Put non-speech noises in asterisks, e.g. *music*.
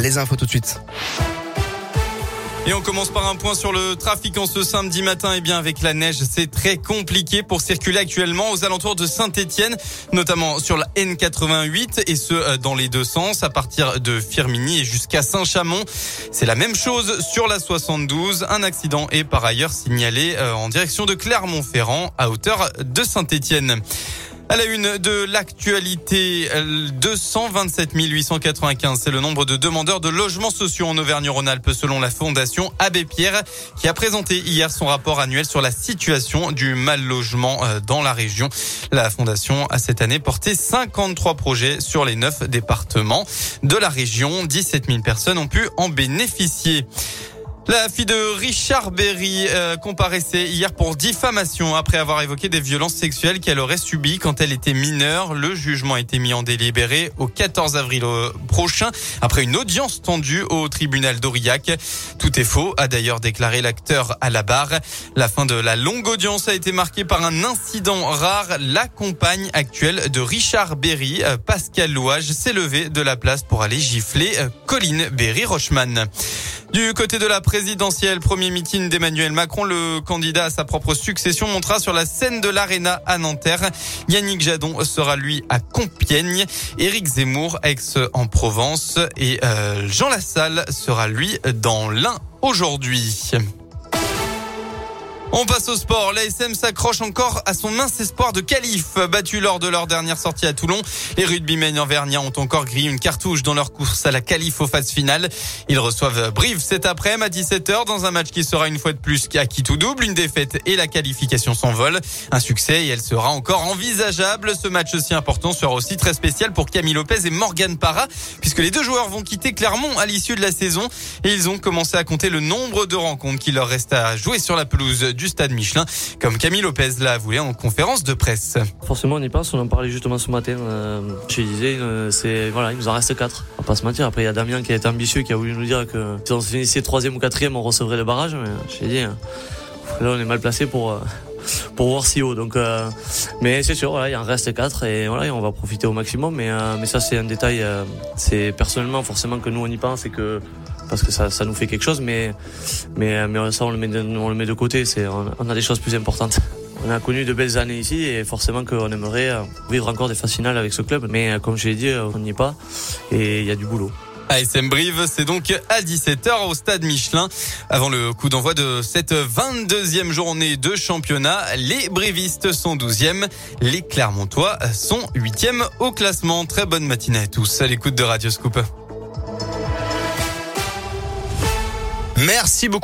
Les infos tout de suite. Et on commence par un point sur le trafic en ce samedi matin. Et eh bien, avec la neige, c'est très compliqué pour circuler actuellement aux alentours de Saint-Etienne, notamment sur la N88 et ce, euh, dans les deux sens, à partir de Firminy et jusqu'à Saint-Chamond. C'est la même chose sur la 72. Un accident est par ailleurs signalé euh, en direction de Clermont-Ferrand à hauteur de Saint-Etienne. À la une de l'actualité, 227 895, c'est le nombre de demandeurs de logements sociaux en Auvergne-Rhône-Alpes selon la Fondation Abbé Pierre qui a présenté hier son rapport annuel sur la situation du mal logement euh, dans la région. La Fondation a cette année porté 53 projets sur les 9 départements de la région. 17 000 personnes ont pu en bénéficier. La fille de Richard Berry euh, comparaissait hier pour diffamation après avoir évoqué des violences sexuelles qu'elle aurait subies quand elle était mineure. Le jugement a été mis en délibéré au 14 avril euh, prochain après une audience tendue au tribunal d'Aurillac. Tout est faux, a d'ailleurs déclaré l'acteur à la barre. La fin de la longue audience a été marquée par un incident rare. La compagne actuelle de Richard Berry, euh, Pascal Louage, s'est levée de la place pour aller gifler Colline Berry-Rochman. Du côté de la présidentielle, premier meeting d'Emmanuel Macron, le candidat à sa propre succession montera sur la scène de l'Arena à Nanterre. Yannick Jadon sera lui à Compiègne, Éric Zemmour ex en Provence et euh, Jean Lassalle sera lui dans l'Ain aujourd'hui. On passe au sport. L'ASM s'accroche encore à son mince espoir de qualif. Battu lors de leur dernière sortie à Toulon, les rugbymen envergnats ont encore grillé une cartouche dans leur course à la qualif aux phases finales. Ils reçoivent Brive cet après-midi à 17h dans un match qui sera une fois de plus qui tout double. Une défaite et la qualification s'envolent. Un succès et elle sera encore envisageable. Ce match aussi important sera aussi très spécial pour Camille Lopez et Morgan Parra puisque les deux joueurs vont quitter Clermont à l'issue de la saison et ils ont commencé à compter le nombre de rencontres qu'il leur reste à jouer sur la pelouse du stade Michelin, comme Camille Lopez l'a avoué en conférence de presse. Forcément, on y pense, on en parlait justement ce matin. Euh, je disais, euh, c'est voilà, il nous en reste quatre. On va pas se mentir. Après, il y a Damien qui est ambitieux, qui a voulu nous dire que si on finissait troisième ou quatrième, on recevrait le barrage. Mais j'ai dit, hein, là, on est mal placé pour. Euh, pour voir si haut. Donc, mais c'est sûr, voilà, il en reste quatre et voilà, on va profiter au maximum. Mais, mais ça, c'est un détail. c'est personnellement, forcément, que nous on y pense et que parce que ça, ça nous fait quelque chose, mais, mais, mais ça on le met de, on le met de côté. C'est, on a des choses plus importantes. *laughs* On a connu de belles années ici et forcément qu'on aimerait euh, vivre encore des phases finales avec ce club. Mais euh, comme je l'ai dit, euh, on n'y est pas et il y a du boulot. ASM Brive, c'est donc à 17h au stade Michelin. Avant le coup d'envoi de cette 22e journée de championnat, les Brivistes sont 12e, les Clermontois sont 8e au classement. Très bonne matinée à tous à l'écoute de Radio Scoop. Merci beaucoup.